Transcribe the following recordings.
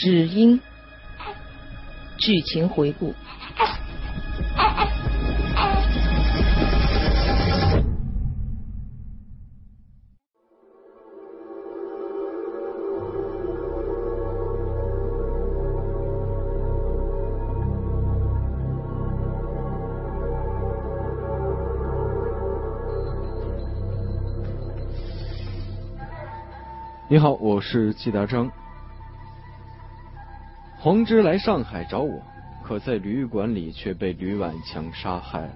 只因剧情回顾。你好，我是季达章。黄之来上海找我，可在旅馆里却被吕婉强杀害了。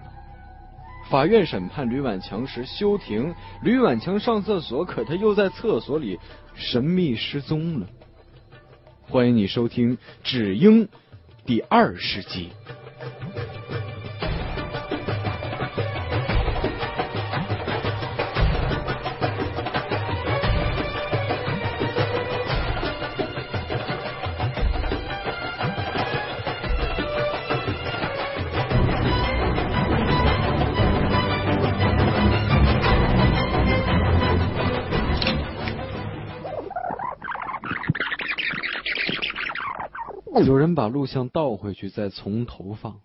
法院审判吕婉强时休庭，吕婉强上厕所，可他又在厕所里神秘失踪了。欢迎你收听《只因》第二十集。有人把录像倒回去，再从头放，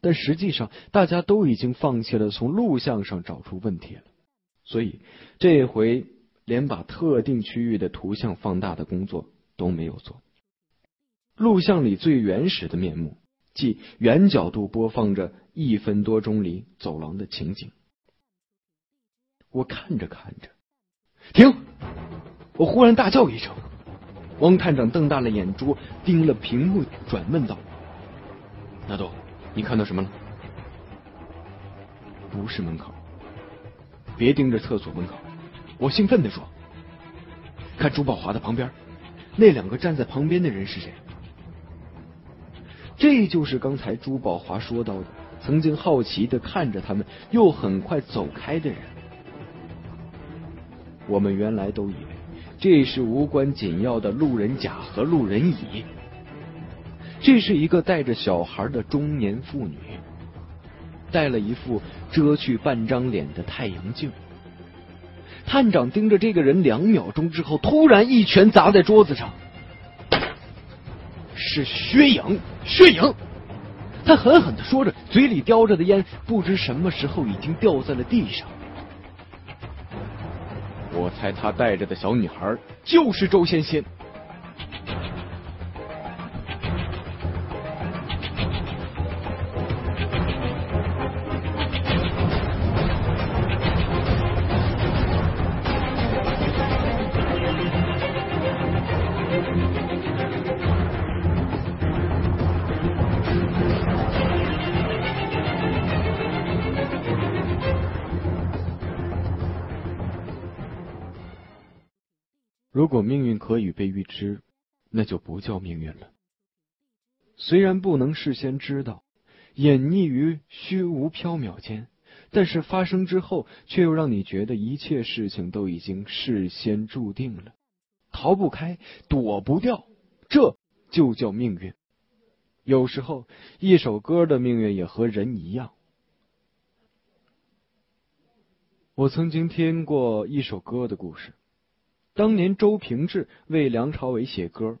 但实际上大家都已经放弃了从录像上找出问题了，所以这回连把特定区域的图像放大的工作都没有做。录像里最原始的面目，即原角度播放着一分多钟里走廊的情景。我看着看着，停！我忽然大叫一声。汪探长瞪大了眼珠，盯了屏幕，转问道：“纳豆，你看到什么了？不是门口，别盯着厕所门口。”我兴奋地说：“看朱宝华的旁边，那两个站在旁边的人是谁？这就是刚才朱宝华说到的，曾经好奇的看着他们，又很快走开的人。我们原来都以为。”这是无关紧要的路人甲和路人乙。这是一个带着小孩的中年妇女，戴了一副遮去半张脸的太阳镜。探长盯着这个人两秒钟之后，突然一拳砸在桌子上，是薛影，薛影。他狠狠的说着，嘴里叼着的烟不知什么时候已经掉在了地上。我猜他带着的小女孩就是周仙仙。如果命运可以被预知，那就不叫命运了。虽然不能事先知道，隐匿于虚无缥缈间，但是发生之后，却又让你觉得一切事情都已经事先注定了，逃不开，躲不掉，这就叫命运。有时候，一首歌的命运也和人一样。我曾经听过一首歌的故事。当年周平志为梁朝伟写歌，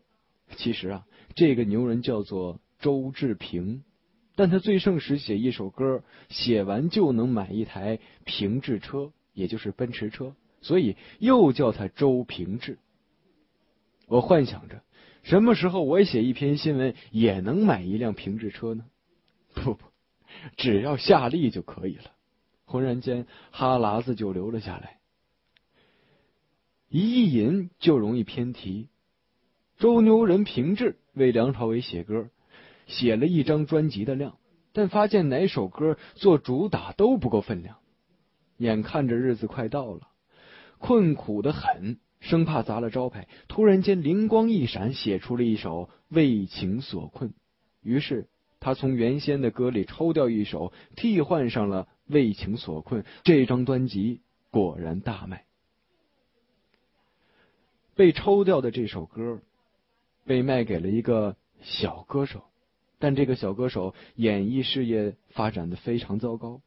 其实啊，这个牛人叫做周志平，但他最盛时写一首歌，写完就能买一台平治车，也就是奔驰车，所以又叫他周平志。我幻想着，什么时候我写一篇新闻，也能买一辆平治车呢？不不，只要下力就可以了。忽然间，哈喇子就流了下来。一意淫就容易偏题。周牛人平治为梁朝伟写歌，写了一张专辑的量，但发现哪首歌做主打都不够分量。眼看着日子快到了，困苦的很，生怕砸了招牌。突然间灵光一闪，写出了一首《为情所困》。于是他从原先的歌里抽调一首，替换上了《为情所困》。这张专辑果然大卖。被抽掉的这首歌，被卖给了一个小歌手，但这个小歌手演艺事业发展的非常糟糕，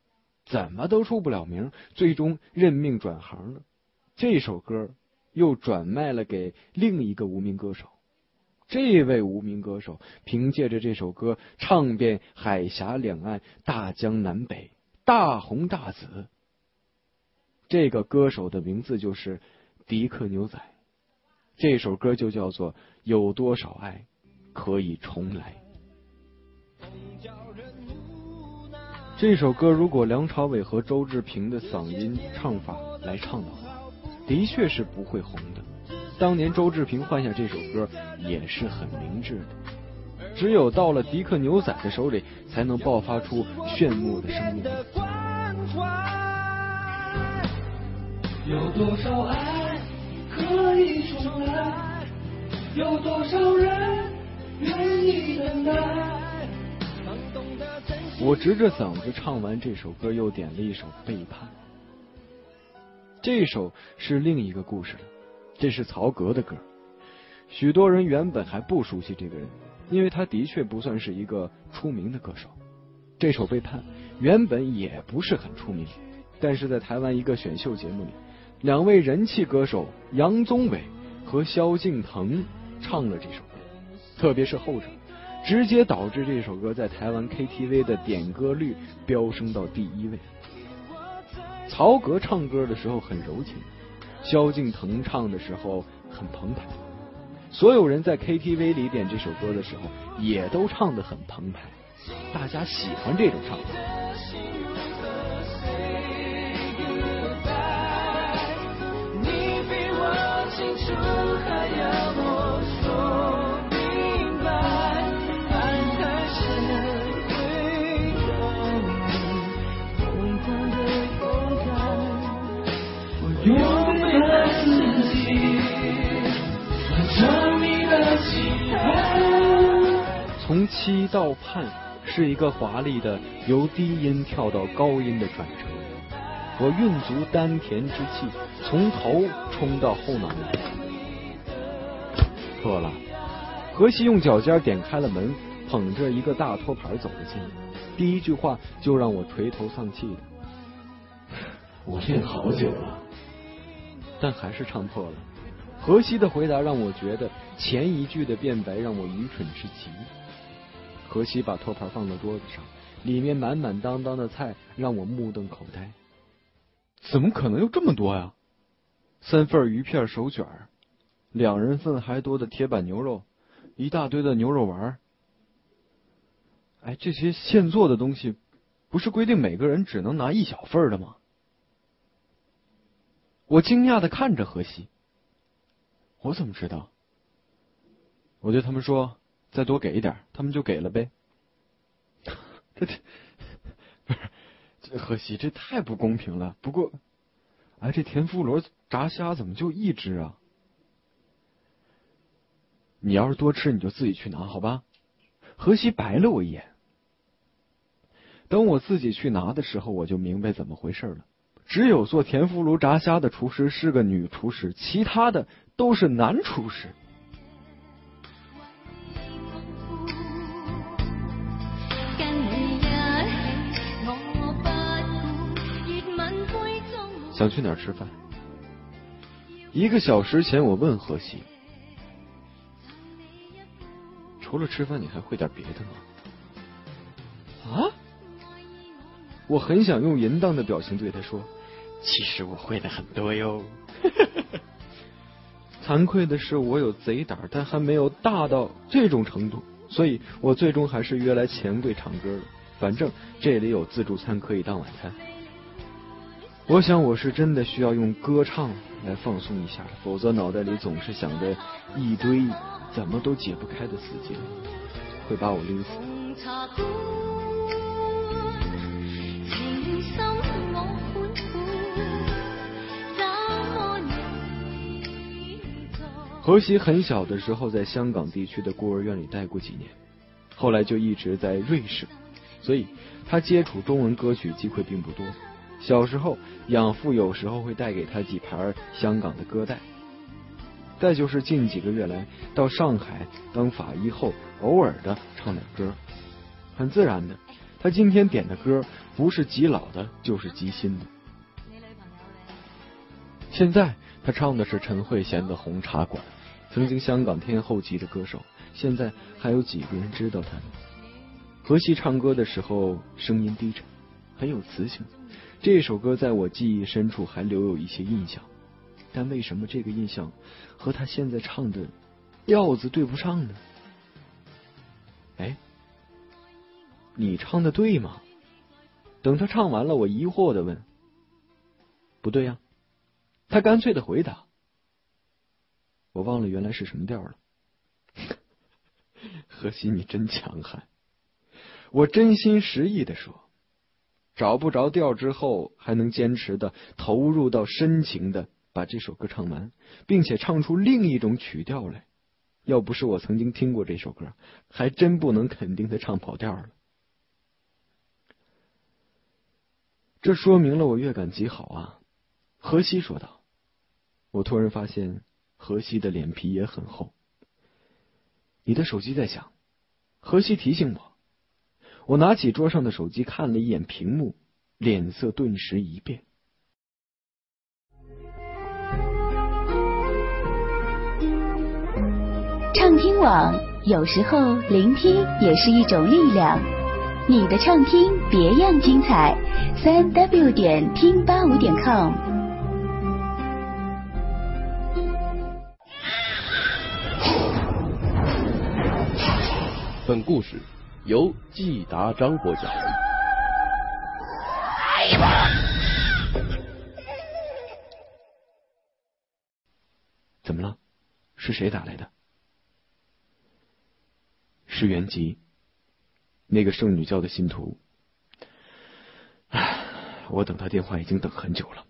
怎么都出不了名，最终认命转行了。这首歌又转卖了给另一个无名歌手，这位无名歌手凭借着这首歌唱遍海峡两岸、大江南北，大红大紫。这个歌手的名字就是迪克牛仔，这首歌就叫做《有多少爱可以重来》。这首歌如果梁朝伟和周志平的嗓音唱法来唱的话，的确是不会红的。当年周志平换下这首歌也是很明智的，只有到了迪克牛仔的手里，才能爆发出炫目的生命力。有多少爱可以重来？有多少人愿意等待？我直着嗓子唱完这首歌，又点了一首《背叛》。这首是另一个故事了。这是曹格的歌，许多人原本还不熟悉这个人，因为他的确不算是一个出名的歌手。这首《背叛》原本也不是很出名，但是在台湾一个选秀节目里，两位人气歌手杨宗纬和萧敬腾唱了这首歌，特别是后者，直接导致这首歌在台湾 KTV 的点歌率飙升到第一位。曹格唱歌的时候很柔情。萧敬腾唱的时候很澎湃，所有人在 KTV 里点这首歌的时候也都唱得很澎湃，大家喜欢这种唱法。从七到盼是一个华丽的由低音跳到高音的转折，我运足丹田之气，从头冲到后脑来。错了，何西用脚尖点开了门，捧着一个大托盘走了进来，第一句话就让我垂头丧气的。我练好久了，但还是唱破了。何西的回答让我觉得前一句的辩白让我愚蠢至极。何西把托盘放到桌子上，里面满满当当的菜让我目瞪口呆。怎么可能有这么多呀？三份鱼片手卷，两人份还多的铁板牛肉，一大堆的牛肉丸。哎，这些现做的东西，不是规定每个人只能拿一小份的吗？我惊讶的看着何西。我怎么知道？我对他们说。再多给一点，他们就给了呗。这这不是这何西，这太不公平了。不过，哎，这田福罗炸虾怎么就一只啊？你要是多吃，你就自己去拿，好吧？何西白了我一眼。等我自己去拿的时候，我就明白怎么回事了。只有做田福炉炸虾的厨师是个女厨师，其他的都是男厨师。想去哪儿吃饭？一个小时前，我问何西：“除了吃饭，你还会点别的吗？”啊！我很想用淫荡的表情对他说：“其实我会的很多哟。”惭愧的是，我有贼胆，但还没有大到这种程度，所以我最终还是约来钱柜唱歌了。反正这里有自助餐可以当晚餐。我想我是真的需要用歌唱来放松一下，否则脑袋里总是想着一堆怎么都解不开的死结，会把我拎死。何西很小的时候在香港地区的孤儿院里待过几年，后来就一直在瑞士，所以他接触中文歌曲机会并不多。小时候，养父有时候会带给他几盘香港的歌带。再就是近几个月来到上海当法医后，偶尔的唱点歌。很自然的，他今天点的歌不是极老的，就是极新的。现在他唱的是陈慧娴的《红茶馆》，曾经香港天后级的歌手，现在还有几个人知道他呢？荷西唱歌的时候声音低沉，很有磁性。这首歌在我记忆深处还留有一些印象，但为什么这个印象和他现在唱的调子对不上呢？哎，你唱的对吗？等他唱完了，我疑惑的问：“不对呀？”他干脆的回答：“我忘了原来是什么调了。”何西，你真强悍！我真心实意的说，找不着调之后，还能坚持的投入到深情的把这首歌唱完，并且唱出另一种曲调来。要不是我曾经听过这首歌，还真不能肯定他唱跑调了。这说明了我乐感极好啊，荷西说道。我突然发现荷西的脸皮也很厚。你的手机在响，荷西提醒我。我拿起桌上的手机看了一眼屏幕，脸色顿时一变。畅听网有时候聆听也是一种力量。你的畅听别样精彩，三 w 点听八五点 com。本故事由季达章播讲。怎么了？是谁打来的？是袁吉。那个圣女教的信徒，唉，我等他电话已经等很久了。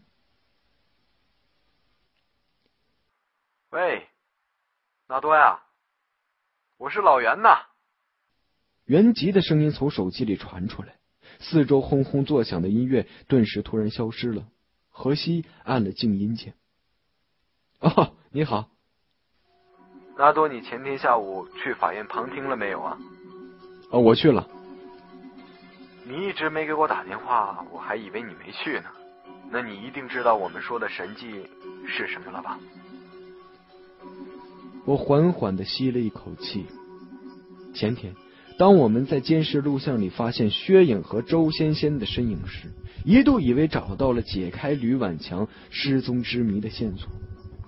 喂，纳多呀，我是老袁呐。袁吉的声音从手机里传出来，四周轰轰作响的音乐顿时突然消失了。荷西按了静音键。哦，你好，纳多，你前天下午去法院旁听了没有啊？哦，我去了。你一直没给我打电话，我还以为你没去呢。那你一定知道我们说的神迹是什么了吧？我缓缓的吸了一口气。前天，当我们在监视录像里发现薛颖和周仙仙的身影时，一度以为找到了解开吕婉强失踪之谜的线索。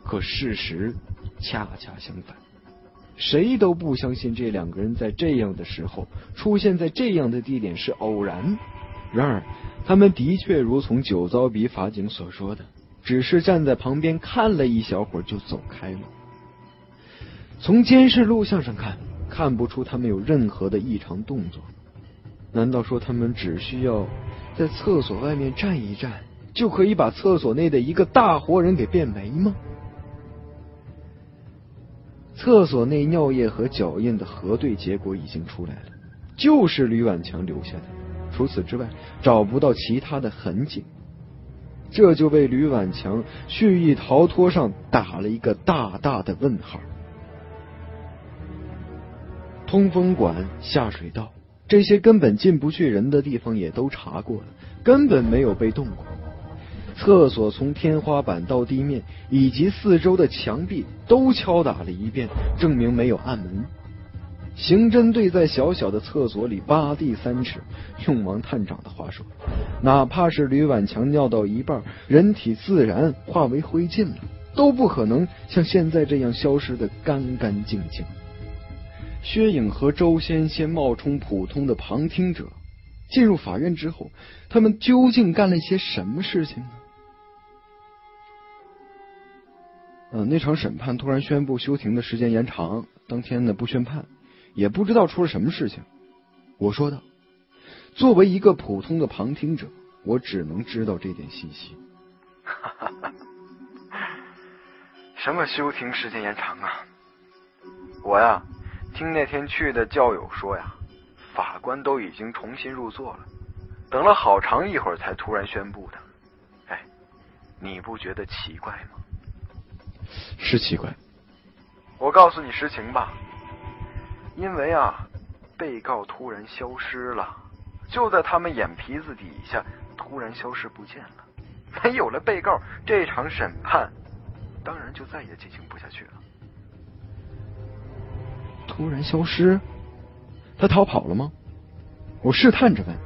可事实恰恰相反。谁都不相信这两个人在这样的时候出现在这样的地点是偶然。然而，他们的确如从酒糟鼻法警所说的，只是站在旁边看了一小会儿就走开了。从监视录像上看，看不出他们有任何的异常动作。难道说他们只需要在厕所外面站一站，就可以把厕所内的一个大活人给变没吗？厕所内尿液和脚印的核对结果已经出来了，就是吕婉强留下的。除此之外，找不到其他的痕迹，这就为吕婉强蓄意逃脱上打了一个大大的问号。通风管、下水道这些根本进不去人的地方也都查过了，根本没有被动过。厕所从天花板到地面以及四周的墙壁都敲打了一遍，证明没有暗门。刑侦队在小小的厕所里扒地三尺，用王探长的话说，哪怕是吕婉强尿到一半，人体自然化为灰烬了，都不可能像现在这样消失的干干净净。薛颖和周先先冒充普通的旁听者，进入法院之后，他们究竟干了些什么事情呢？嗯，那场审判突然宣布休庭的时间延长，当天呢不宣判，也不知道出了什么事情。我说道：“作为一个普通的旁听者，我只能知道这点信息。哈 哈什么休庭时间延长啊？我呀，听那天去的教友说呀，法官都已经重新入座了，等了好长一会儿才突然宣布的。哎，你不觉得奇怪吗？”是奇怪，我告诉你实情吧，因为啊，被告突然消失了，就在他们眼皮子底下突然消失不见了。没有了被告，这场审判当然就再也进行不下去了。突然消失？他逃跑了吗？我试探着问。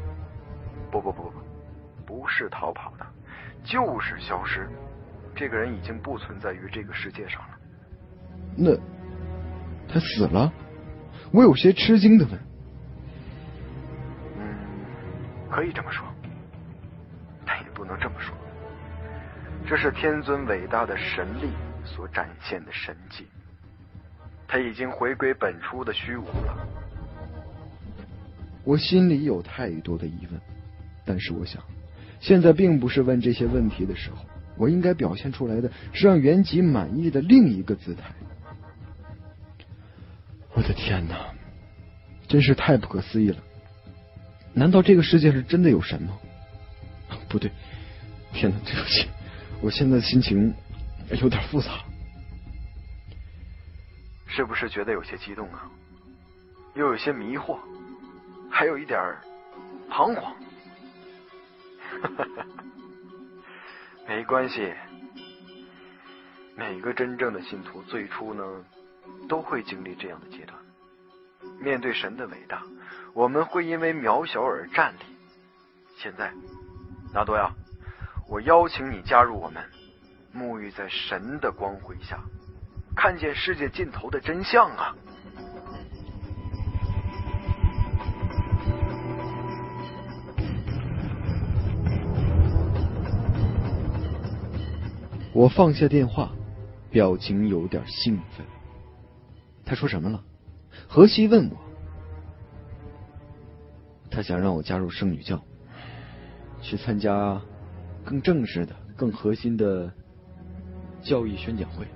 不不不不，不是逃跑的，就是消失。这个人已经不存在于这个世界上了。那他死了？我有些吃惊的问。嗯，可以这么说，但也不能这么说。这是天尊伟大的神力所展现的神迹。他已经回归本初的虚无了。我心里有太多的疑问，但是我想，现在并不是问这些问题的时候。我应该表现出来的是让原籍满意的另一个姿态。我的天哪，真是太不可思议了！难道这个世界上真的有神吗？不对，天哪，对不起，我现在的心情有点复杂。是不是觉得有些激动啊？又有些迷惑，还有一点彷徨。没关系，每个真正的信徒最初呢，都会经历这样的阶段。面对神的伟大，我们会因为渺小而站立。现在，纳多亚，我邀请你加入我们，沐浴在神的光辉下，看见世界尽头的真相啊！我放下电话，表情有点兴奋。他说什么了？何西问我。他想让我加入圣女教，去参加更正式的、更核心的教义宣讲会。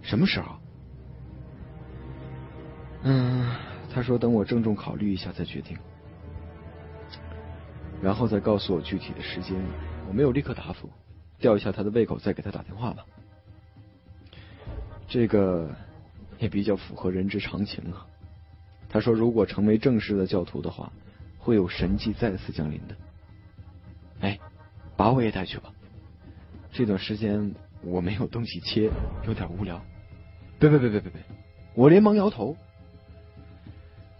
什么时候？嗯，他说等我郑重考虑一下再决定，然后再告诉我具体的时间。我没有立刻答复。吊一下他的胃口，再给他打电话吧。这个也比较符合人之常情啊。他说，如果成为正式的教徒的话，会有神迹再次降临的。哎，把我也带去吧。这段时间我没有东西切，有点无聊。别别别别别别！我连忙摇头。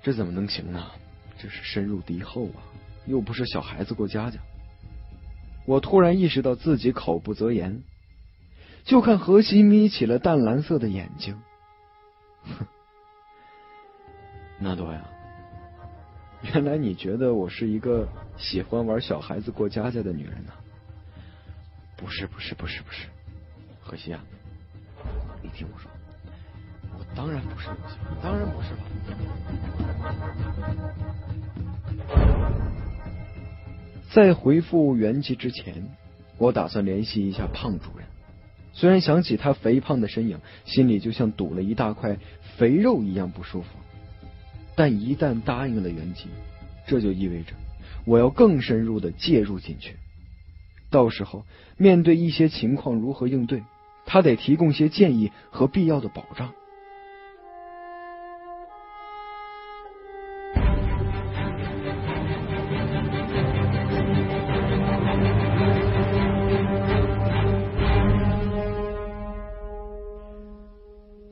这怎么能行呢？这是深入敌后啊，又不是小孩子过家家。我突然意识到自己口不择言，就看何西眯起了淡蓝色的眼睛。哼，纳多呀，原来你觉得我是一个喜欢玩小孩子过家家的女人呢？不是，不是，不是，不是，何西啊，你听我说，我当然不是，当然不是了。在回复元吉之前，我打算联系一下胖主任。虽然想起他肥胖的身影，心里就像堵了一大块肥肉一样不舒服，但一旦答应了元吉，这就意味着我要更深入的介入进去。到时候面对一些情况如何应对，他得提供些建议和必要的保障。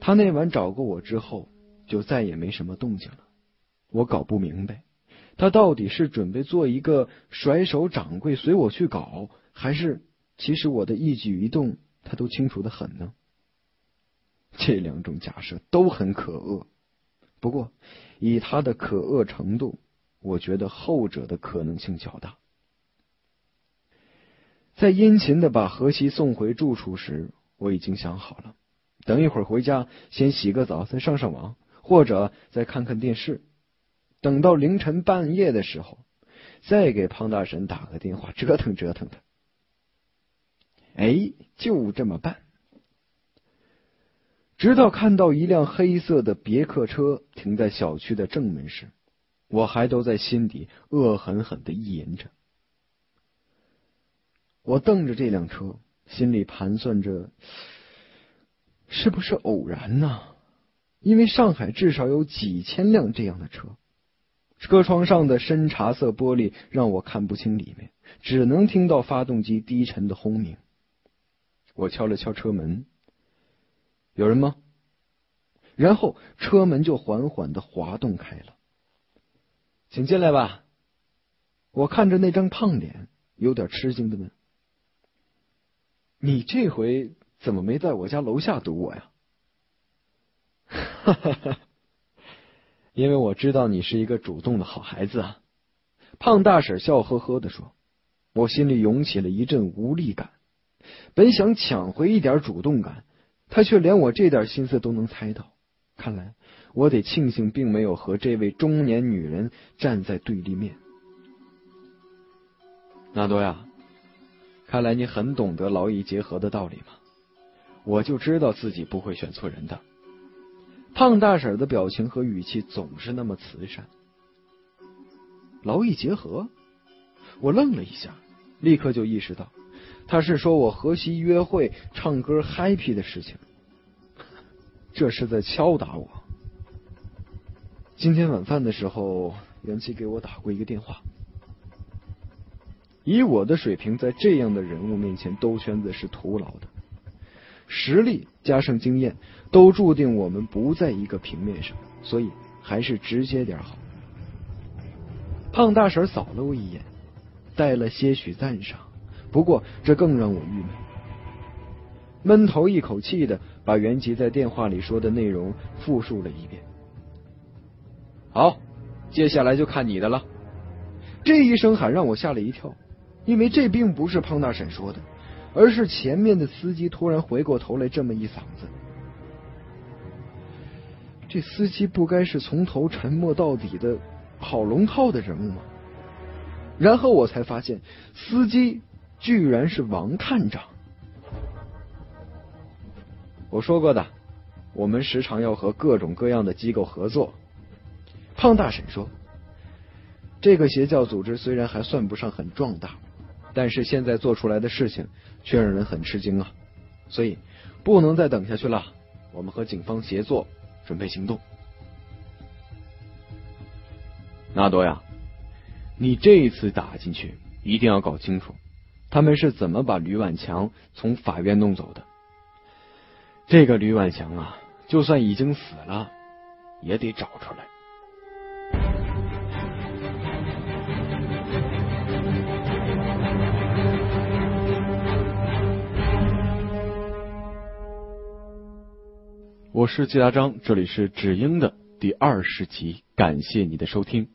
他那晚找过我之后，就再也没什么动静了。我搞不明白，他到底是准备做一个甩手掌柜随我去搞，还是其实我的一举一动他都清楚的很呢？这两种假设都很可恶。不过，以他的可恶程度，我觉得后者的可能性较大。在殷勤的把何西送回住处时，我已经想好了。等一会儿回家，先洗个澡，再上上网，或者再看看电视。等到凌晨半夜的时候，再给胖大神打个电话，折腾折腾他。哎，就这么办。直到看到一辆黑色的别克车停在小区的正门时，我还都在心底恶狠狠的意淫着。我瞪着这辆车，心里盘算着。是不是偶然呢？因为上海至少有几千辆这样的车，车窗上的深茶色玻璃让我看不清里面，只能听到发动机低沉的轰鸣。我敲了敲车门，有人吗？然后车门就缓缓的滑动开了。请进来吧。我看着那张胖脸，有点吃惊的问：“你这回怎么没在我家楼下堵我呀？”哈哈哈，因为我知道你是一个主动的好孩子啊。胖大婶笑呵呵的说：“我心里涌起了一阵无力感，本想抢回一点主动感，他却连我这点心思都能猜到。看来我得庆幸，并没有和这位中年女人站在对立面。”纳多呀，看来你很懂得劳逸结合的道理嘛。我就知道自己不会选错人的。胖大婶的表情和语气总是那么慈善。劳逸结合，我愣了一下，立刻就意识到，他是说我和稀约会、唱歌 happy 的事情，这是在敲打我。今天晚饭的时候，袁琪给我打过一个电话。以我的水平，在这样的人物面前兜圈子是徒劳的。实力加上经验，都注定我们不在一个平面上，所以还是直接点好。胖大婶扫了我一眼，带了些许赞赏，不过这更让我郁闷。闷头一口气的把袁吉在电话里说的内容复述了一遍。好，接下来就看你的了。这一声喊让我吓了一跳，因为这并不是胖大婶说的，而是前面的司机突然回过头来这么一嗓子。这司机不该是从头沉默到底的？跑龙套的人物吗？然后我才发现，司机居然是王探长。我说过的，我们时常要和各种各样的机构合作。胖大婶说：“这个邪教组织虽然还算不上很壮大，但是现在做出来的事情却让人很吃惊啊！所以不能再等下去了，我们和警方协作，准备行动。”纳多呀，你这一次打进去一定要搞清楚，他们是怎么把吕婉强从法院弄走的。这个吕婉强啊，就算已经死了，也得找出来。我是季大章，这里是止英的第二十集，感谢你的收听。